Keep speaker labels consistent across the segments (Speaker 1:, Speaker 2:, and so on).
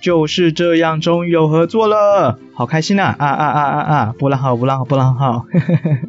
Speaker 1: 就是这样，终于有合作了，好开心啊！啊啊啊啊啊！波浪号，波浪号，波浪号。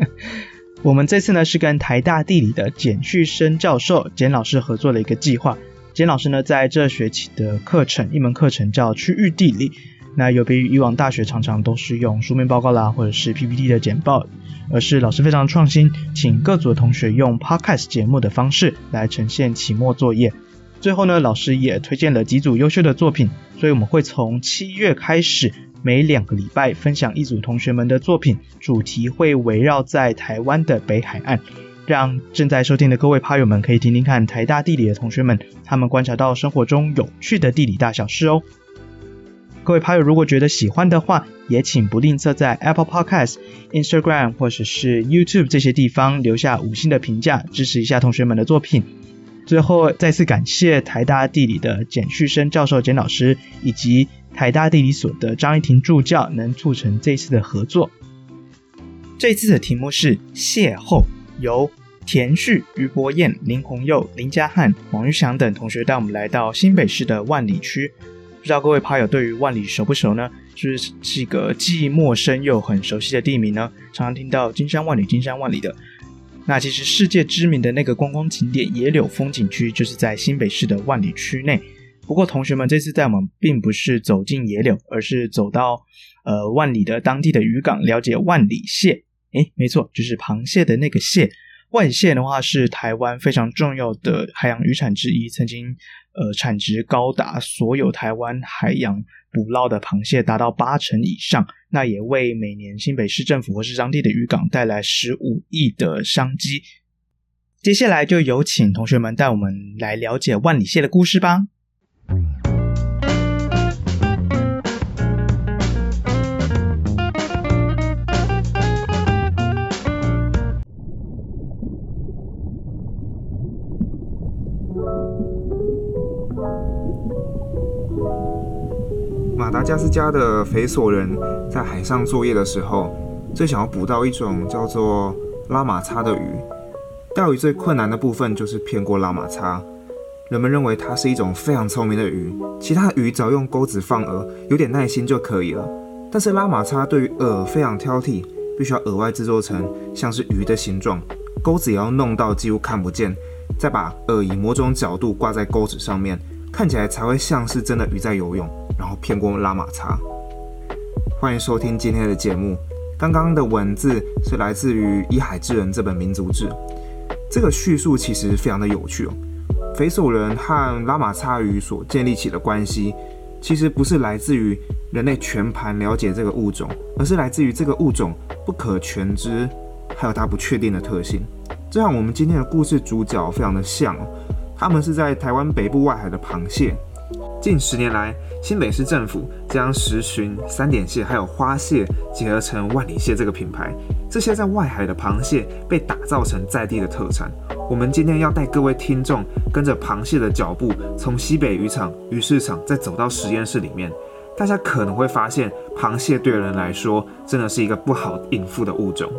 Speaker 1: 我们这次呢是跟台大地理的简旭升教授简老师合作的一个计划。简老师呢在这学期的课程，一门课程叫区域地理。那有别于以往大学常常都是用书面报告啦，或者是 PPT 的简报，而是老师非常创新，请各组的同学用 Podcast 节目的方式来呈现期末作业。最后呢，老师也推荐了几组优秀的作品，所以我们会从七月开始，每两个礼拜分享一组同学们的作品，主题会围绕在台湾的北海岸，让正在收听的各位趴友们可以听听看台大地理的同学们，他们观察到生活中有趣的地理大小事哦。各位趴友如果觉得喜欢的话，也请不吝啬在 Apple Podcast、Instagram 或者是 YouTube 这些地方留下五星的评价，支持一下同学们的作品。最后，再次感谢台大地理的简旭升教授简老师，以及台大地理所的张一婷助教，能促成这次的合作。这次的题目是邂逅，由田旭、于博彦、林宏佑、林家汉、王玉祥等同学带我们来到新北市的万里区。不知道各位趴友对于万里熟不熟呢？就是是一个既陌生又很熟悉的地名呢？常常听到金山万里、金山万里的。那其实世界知名的那个观光景点野柳风景区就是在新北市的万里区内。不过同学们这次带我们并不是走进野柳，而是走到呃万里的当地的渔港，了解万里蟹。诶，没错，就是螃蟹的那个蟹。万里蟹的话是台湾非常重要的海洋渔产之一，曾经呃产值高达所有台湾海洋捕捞的螃蟹达到八成以上，那也为每年新北市政府或是当地的渔港带来十五亿的商机。接下来就有请同学们带我们来了解万里蟹的故事吧。
Speaker 2: 马达加斯加的肥索人在海上作业的时候，最想要捕到一种叫做拉马叉的鱼。钓鱼最困难的部分就是骗过拉马叉。人们认为它是一种非常聪明的鱼，其他鱼只要用钩子放饵，有点耐心就可以了。但是拉马叉对于饵非常挑剔，必须要额外制作成像是鱼的形状，钩子也要弄到几乎看不见，再把饵以某种角度挂在钩子上面，看起来才会像是真的鱼在游泳。然后骗过拉马叉。欢迎收听今天的节目。刚刚的文字是来自于《依海之人》这本民族志。这个叙述其实非常的有趣哦。菲索人和拉马叉鱼所建立起的关系，其实不是来自于人类全盘了解这个物种，而是来自于这个物种不可全知，还有它不确定的特性。这和我们今天的故事主角非常的像哦。他们是在台湾北部外海的螃蟹。近十年来，新北市政府将石鲟、三点蟹还有花蟹结合成万里蟹这个品牌。这些在外海的螃蟹被打造成在地的特产。我们今天要带各位听众跟着螃蟹的脚步，从西北渔场、鱼市场再走到实验室里面。大家可能会发现，螃蟹对人来说真的是一个不好应付的物种。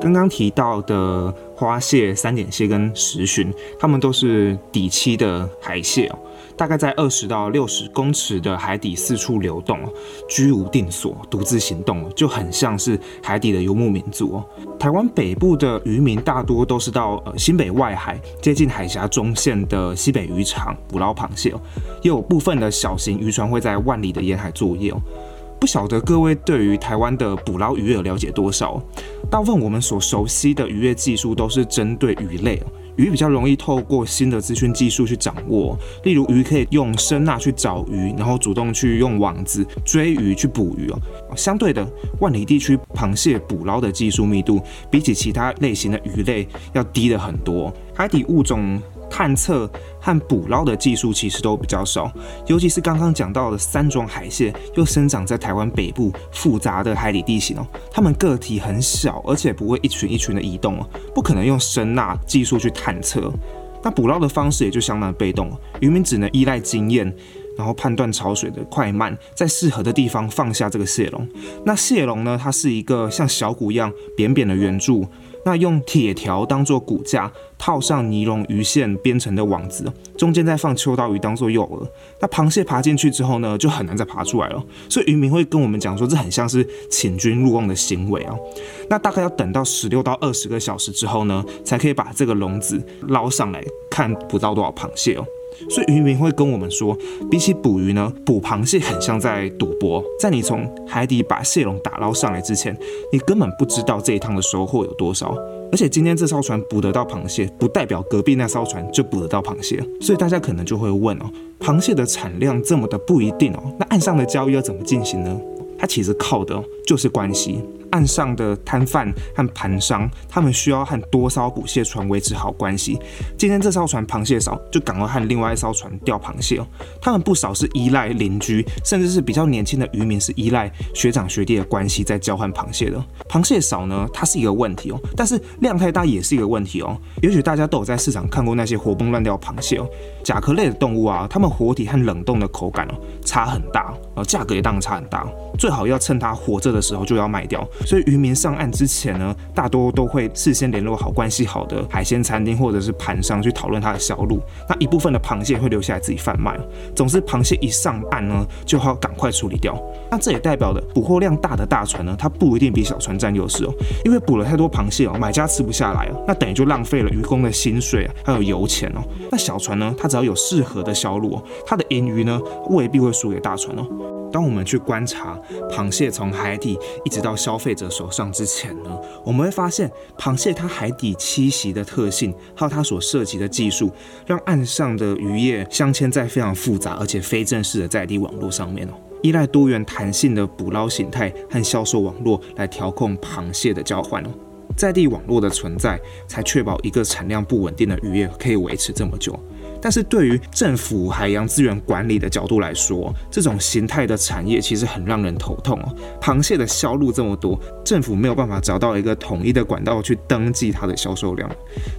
Speaker 2: 刚刚提到的花蟹、三点蟹跟石鲟，它们都是底栖的海蟹哦，大概在二十到六十公尺的海底四处流动，居无定所，独自行动，就很像是海底的游牧民族哦。台湾北部的渔民大多都是到呃新北外海接近海峡中线的西北渔场捕捞螃蟹哦，也有部分的小型渔船会在万里的沿海作业哦。不晓得各位对于台湾的捕捞渔业了解多少？大部分我们所熟悉的渔业技术都是针对鱼类，鱼比较容易透过新的资讯技术去掌握。例如，鱼可以用声呐去找鱼，然后主动去用网子追鱼去捕鱼哦。相对的，万里地区螃蟹捕捞的技术密度比起其他类型的鱼类要低的很多。海底物种探测和捕捞的技术其实都比较少，尤其是刚刚讲到的三种海蟹，又生长在台湾北部复杂的海底地形哦，它们个体很小，而且不会一群一群的移动哦，不可能用声呐技术去探测。那捕捞的方式也就相当被动，渔民只能依赖经验。然后判断潮水的快慢，在适合的地方放下这个蟹笼。那蟹笼呢？它是一个像小鼓一样扁扁的圆柱，那用铁条当做骨架，套上尼龙鱼线编成的网子，中间再放秋刀鱼当做诱饵。那螃蟹爬进去之后呢，就很难再爬出来了。所以渔民会跟我们讲说，这很像是请君入瓮的行为啊。那大概要等到十六到二十个小时之后呢，才可以把这个笼子捞上来，看捕到多少螃蟹哦。所以渔民会跟我们说，比起捕鱼呢，捕螃蟹很像在赌博。在你从海底把蟹笼打捞上来之前，你根本不知道这一趟的收获有多少。而且今天这艘船捕得到螃蟹，不代表隔壁那艘船就捕得到螃蟹。所以大家可能就会问哦，螃蟹的产量这么的不一定哦，那岸上的交易要怎么进行呢？它其实靠的就是关系。岸上的摊贩和盘商，他们需要和多艘捕蟹船维持好关系。今天这艘船螃蟹少，就赶快和另外一艘船钓螃蟹哦。他们不少是依赖邻居，甚至是比较年轻的渔民，是依赖学长学弟的关系在交换螃蟹的。螃蟹少呢，它是一个问题哦，但是量太大也是一个问题哦。也许大家都有在市场看过那些活蹦乱跳螃蟹哦，甲壳类的动物啊，它们活体和冷冻的口感哦差很大，然后价格也当然差很大。最好要趁它活着的时候就要卖掉。所以渔民上岸之前呢，大多都会事先联络好关系好的海鲜餐厅或者是盘商去讨论它的销路。那一部分的螃蟹会留下来自己贩卖。总之，螃蟹一上岸呢，就要赶快处理掉。那这也代表的捕获量大的大船呢，它不一定比小船占优势哦，因为捕了太多螃蟹哦，买家吃不下来哦，那等于就浪费了渔工的薪水啊还有油钱哦。那小船呢，它只要有适合的销路哦，它的盈余呢未必会输给大船哦。当我们去观察螃蟹从海底一直到消费者手上之前呢，我们会发现螃蟹它海底栖息的特性，还有它所涉及的技术，让岸上的渔业镶嵌在非常复杂而且非正式的在地网络上面哦，依赖多元弹性的捕捞形态和销售网络来调控螃蟹的交换哦，在地网络的存在，才确保一个产量不稳定的渔业可以维持这么久。但是对于政府海洋资源管理的角度来说，这种形态的产业其实很让人头痛哦。螃蟹的销路这么多，政府没有办法找到一个统一的管道去登记它的销售量。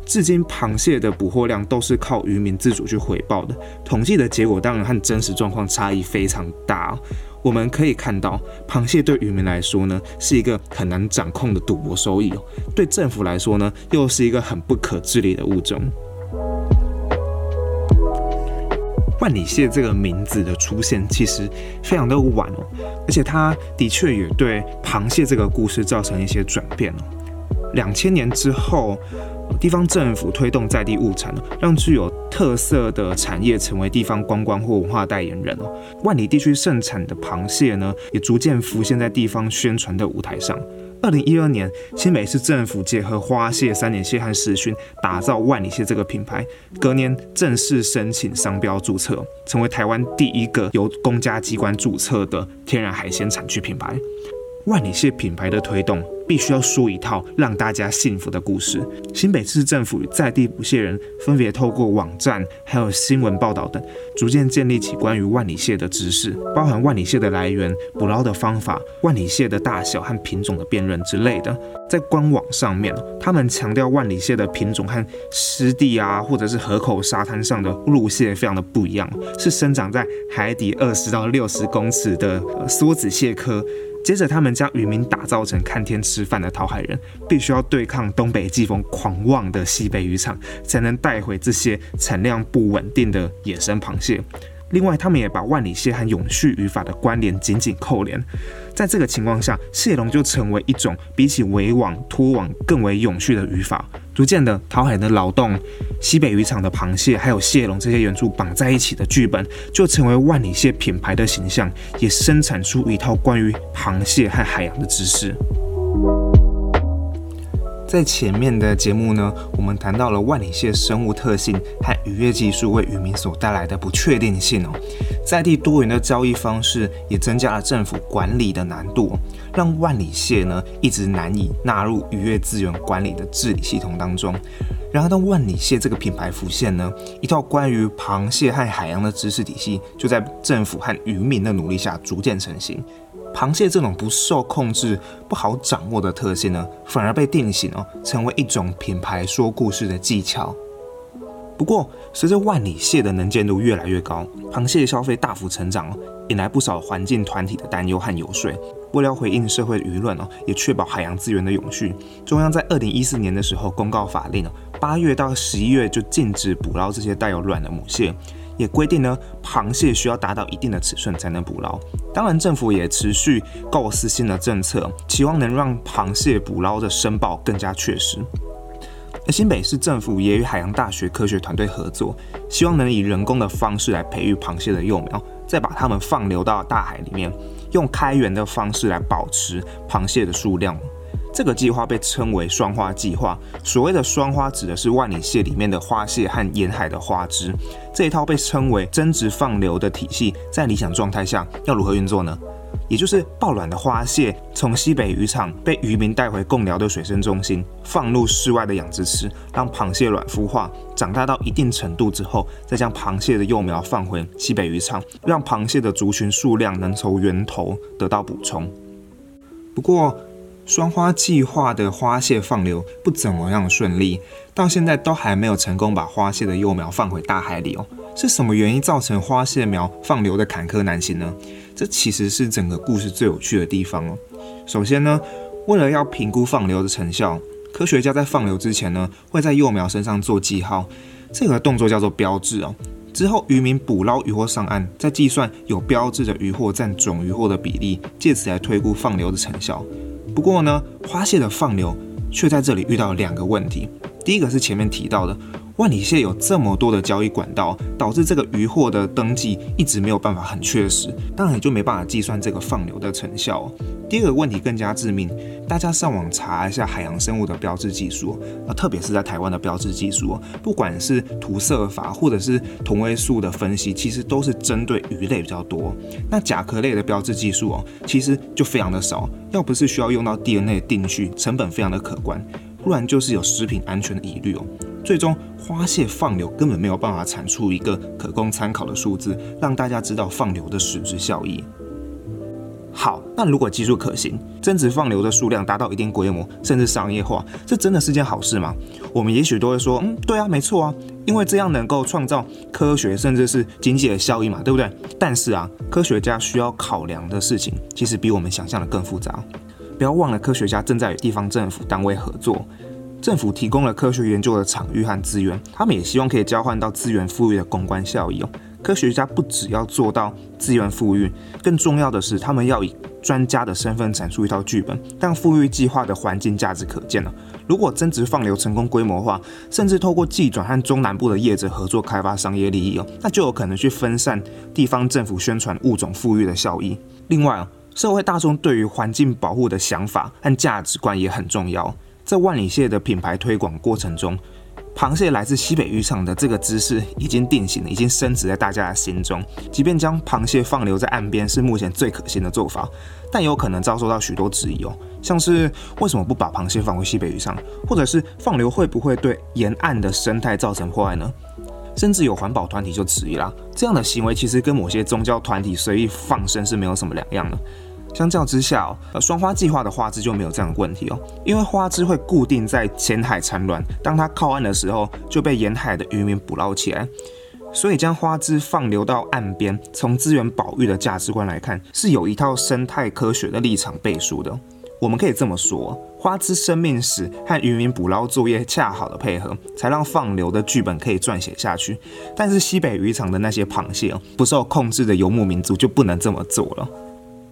Speaker 2: 至今，螃蟹的捕获量都是靠渔民自主去回报的，统计的结果当然和真实状况差异非常大。我们可以看到，螃蟹对渔民来说呢，是一个很难掌控的赌博收益哦；对政府来说呢，又是一个很不可治理的物种。万里蟹这个名字的出现其实非常的晚哦，而且它的确也对螃蟹这个故事造成一些转变哦。两千年之后，地方政府推动在地物产，让具有特色的产业成为地方观光或文化代言人哦。万里地区盛产的螃蟹呢，也逐渐浮现在地方宣传的舞台上。二零一二年，新北市政府结合花蟹、三点蟹和时熏，打造万里蟹这个品牌。隔年正式申请商标注册，成为台湾第一个由公家机关注册的天然海鲜产区品牌。万里蟹品牌的推动，必须要说一套让大家信服的故事。新北市政府与在地捕蟹人分别透过网站、还有新闻报道等，逐渐建立起关于万里蟹的知识，包含万里蟹的来源、捕捞的方法、万里蟹的大小和品种的辨认之类的。在官网上面，他们强调万里蟹的品种和湿地啊，或者是河口沙滩上的陆蟹非常的不一样，是生长在海底二十到六十公尺的梭子蟹科。接着，他们将渔民打造成看天吃饭的讨海人，必须要对抗东北季风狂妄的西北渔场，才能带回这些产量不稳定的野生螃蟹。另外，他们也把万里蟹和永续语法的关联紧紧扣连。在这个情况下，蟹笼就成为一种比起围网、拖网更为永续的语法。逐渐的，讨海的劳动、西北渔场的螃蟹，还有蟹笼这些元素绑在一起的剧本，就成为万里蟹品牌的形象，也生产出一套关于螃蟹和海洋的知识。在前面的节目呢，我们谈到了万里蟹生物特性和渔业技术为渔民所带来的不确定性哦，在地多元的交易方式也增加了政府管理的难度，让万里蟹呢一直难以纳入渔业资源管理的治理系统当中。然而，当万里蟹这个品牌浮现呢，一套关于螃蟹和海洋的知识体系就在政府和渔民的努力下逐渐成型。螃蟹这种不受控制、不好掌握的特性呢，反而被定型哦，成为一种品牌说故事的技巧。不过，随着万里蟹的能见度越来越高，螃蟹消费大幅成长哦，引来不少环境团体的担忧和游说。为了回应社会舆论哦，也确保海洋资源的永续，中央在二零一四年的时候公告法令哦，八月到十一月就禁止捕捞这些带有卵的母蟹。也规定呢，螃蟹需要达到一定的尺寸才能捕捞。当然，政府也持续构思新的政策，期望能让螃蟹捕捞的申报更加确实。而新北市政府也与海洋大学科学团队合作，希望能以人工的方式来培育螃蟹的幼苗，再把它们放流到大海里面，用开源的方式来保持螃蟹的数量。这个计划被称为双花计划。所谓的双花，指的是万里蟹里面的花蟹和沿海的花枝。这一套被称为增殖放流的体系，在理想状态下要如何运作呢？也就是抱卵的花蟹从西北渔场被渔民带回贡寮的水生中心，放入室外的养殖池，让螃蟹卵孵化，长大到一定程度之后，再将螃蟹的幼苗放回西北渔场，让螃蟹的族群数量能从源头得到补充。不过，双花计划的花蟹放流不怎么样顺利，到现在都还没有成功把花蟹的幼苗放回大海里哦。是什么原因造成花蟹苗放流的坎坷难行呢？这其实是整个故事最有趣的地方哦。首先呢，为了要评估放流的成效，科学家在放流之前呢，会在幼苗身上做记号，这个动作叫做标志哦。之后渔民捕捞渔获上岸，再计算有标志的渔获占总渔获的比例，借此来推估放流的成效。不过呢，花蟹的放流却在这里遇到两个问题。第一个是前面提到的，万里蟹有这么多的交易管道，导致这个渔获的登记一直没有办法很确实，当然也就没办法计算这个放流的成效。第二个问题更加致命，大家上网查一下海洋生物的标志技术，啊，特别是在台湾的标志技术，不管是涂色法或者是同位素的分析，其实都是针对鱼类比较多。那甲壳类的标志技术哦，其实就非常的少，要不是需要用到 DNA 定序，成本非常的可观，不然就是有食品安全的疑虑哦。最终花蟹放流根本没有办法产出一个可供参考的数字，让大家知道放流的实质效益。好，那如果技术可行，增殖放流的数量达到一定规模，甚至商业化，这真的是件好事吗？我们也许都会说，嗯，对啊，没错啊，因为这样能够创造科学甚至是经济的效益嘛，对不对？但是啊，科学家需要考量的事情，其实比我们想象的更复杂。不要忘了，科学家正在与地方政府单位合作，政府提供了科学研究的场域和资源，他们也希望可以交换到资源富裕的公关效益哦。科学家不只要做到资源富裕，更重要的是，他们要以专家的身份阐述一套剧本，让富裕计划的环境价值可见了。如果增殖放流成功规模化，甚至透过技转和中南部的业者合作开发商业利益哦，那就有可能去分散地方政府宣传物种富裕的效益。另外啊，社会大众对于环境保护的想法和价值观也很重要。在万里蟹的品牌推广过程中，螃蟹来自西北渔场的这个知识已经定型了，已经深植在大家的心中。即便将螃蟹放流在岸边是目前最可行的做法，但有可能遭受到许多质疑哦，像是为什么不把螃蟹放回西北渔场，或者是放流会不会对沿岸的生态造成破坏呢？甚至有环保团体就质疑啦，这样的行为其实跟某些宗教团体随意放生是没有什么两样的。相较之下，呃，双花计划的花枝就没有这样的问题哦，因为花枝会固定在浅海产卵，当它靠岸的时候，就被沿海的渔民捕捞起来，所以将花枝放流到岸边，从资源保育的价值观来看，是有一套生态科学的立场背书的。我们可以这么说，花枝生命史和渔民捕捞作业恰好的配合，才让放流的剧本可以撰写下去。但是西北渔场的那些螃蟹，不受控制的游牧民族就不能这么做了。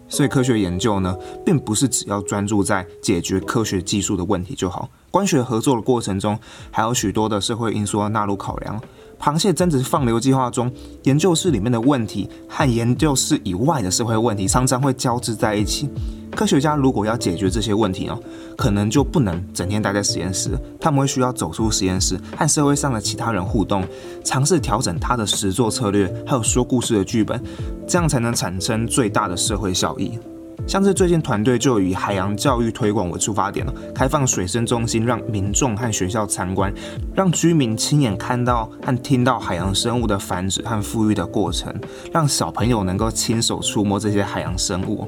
Speaker 2: 所以科学研究呢，并不是只要专注在解决科学技术的问题就好。官学合作的过程中，还有许多的社会因素要纳入考量。螃蟹增殖放流计划中，研究室里面的问题和研究室以外的社会问题常常会交织在一起。科学家如果要解决这些问题呢，可能就不能整天待在实验室，他们会需要走出实验室，和社会上的其他人互动，尝试调整他的实作策略，还有说故事的剧本，这样才能产生最大的社会效益。像是最近团队就以海洋教育推广为出发点了，开放水生中心，让民众和学校参观，让居民亲眼看到和听到海洋生物的繁殖和复育的过程，让小朋友能够亲手触摸这些海洋生物。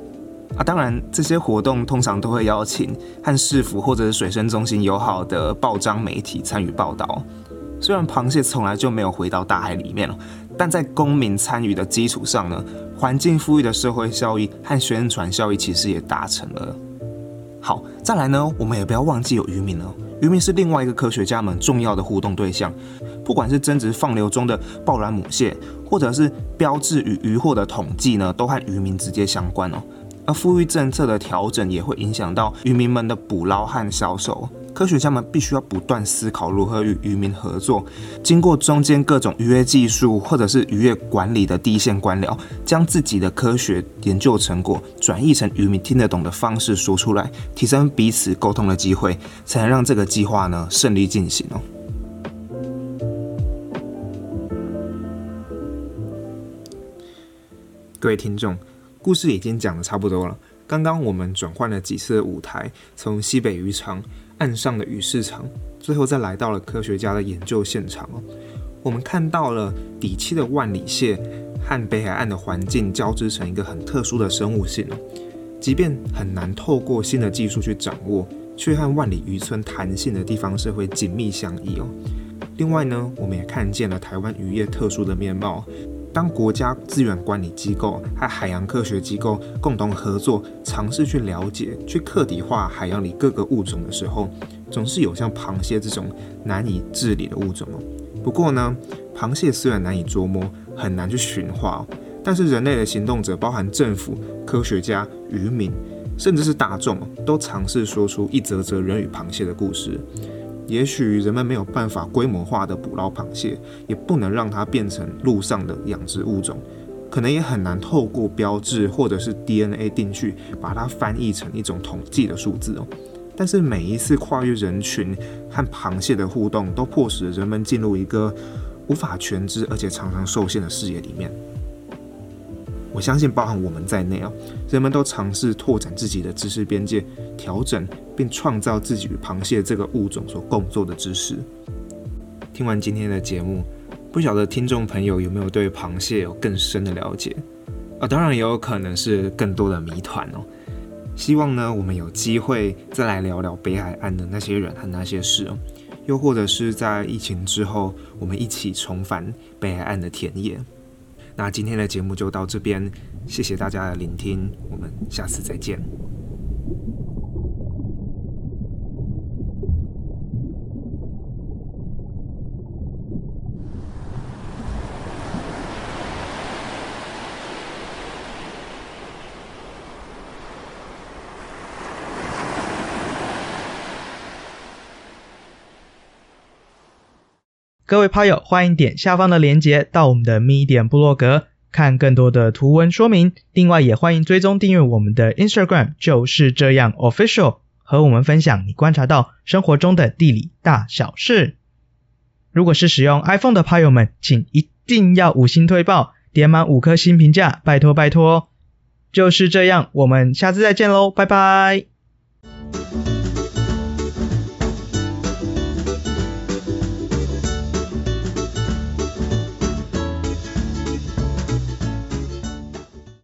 Speaker 2: 啊，当然，这些活动通常都会邀请和市府或者是水生中心友好的报章媒体参与报道。虽然螃蟹从来就没有回到大海里面了，但在公民参与的基础上呢，环境富裕的社会效益和宣传效益其实也达成了。好，再来呢，我们也不要忘记有渔民了。渔民是另外一个科学家们重要的互动对象，不管是增殖放流中的抱卵母蟹，或者是标志与渔获的统计呢，都和渔民直接相关哦。而富裕政策的调整也会影响到渔民们的捕捞和销售。科学家们必须要不断思考如何与渔民合作，经过中间各种渔业技术或者是渔业管理的第一线官僚，将自己的科学研究成果转译成渔民听得懂的方式说出来，提升彼此沟通的机会，才能让这个计划呢顺利进行哦。各位听众。故事已经讲得差不多了。刚刚我们转换了几次的舞台，从西北渔场岸上的鱼市场，最后再来到了科学家的研究现场哦。我们看到了底栖的万里蟹和北海岸的环境交织成一个很特殊的生物性哦。即便很难透过新的技术去掌握，却和万里渔村弹性的地方社会紧密相依哦。另外呢，我们也看见了台湾渔业特殊的面貌。当国家资源管理机构和海洋科学机构共同合作，尝试去了解、去客体化海洋里各个物种的时候，总是有像螃蟹这种难以治理的物种。不过呢，螃蟹虽然难以捉摸，很难去驯化，但是人类的行动者，包含政府、科学家、渔民，甚至是大众，都尝试说出一则则人与螃蟹的故事。也许人们没有办法规模化的捕捞螃蟹，也不能让它变成陆上的养殖物种，可能也很难透过标志或者是 DNA 定序，把它翻译成一种统计的数字哦。但是每一次跨越人群和螃蟹的互动，都迫使人们进入一个无法全知而且常常受限的视野里面。我相信，包含我们在内啊，人们都尝试拓展自己的知识边界，调整并创造自己与螃蟹这个物种所共作的知识。听完今天的节目，不晓得听众朋友有没有对螃蟹有更深的了解啊？当然也有可能是更多的谜团哦。希望呢，我们有机会再来聊聊北海岸的那些人和那些事哦，又或者是在疫情之后，我们一起重返北海岸的田野。那今天的节目就到这边，谢谢大家的聆听，我们下次再见。
Speaker 1: 各位趴友，欢迎点下方的链接到我们的 Medium 部落格，看更多的图文说明。另外，也欢迎追踪订阅我们的 Instagram，就是这样 Official，和我们分享你观察到生活中的地理大小事。如果是使用 iPhone 的趴友们，请一定要五星推爆，点满五颗星评价，拜托拜托。就是这样，我们下次再见喽，拜拜。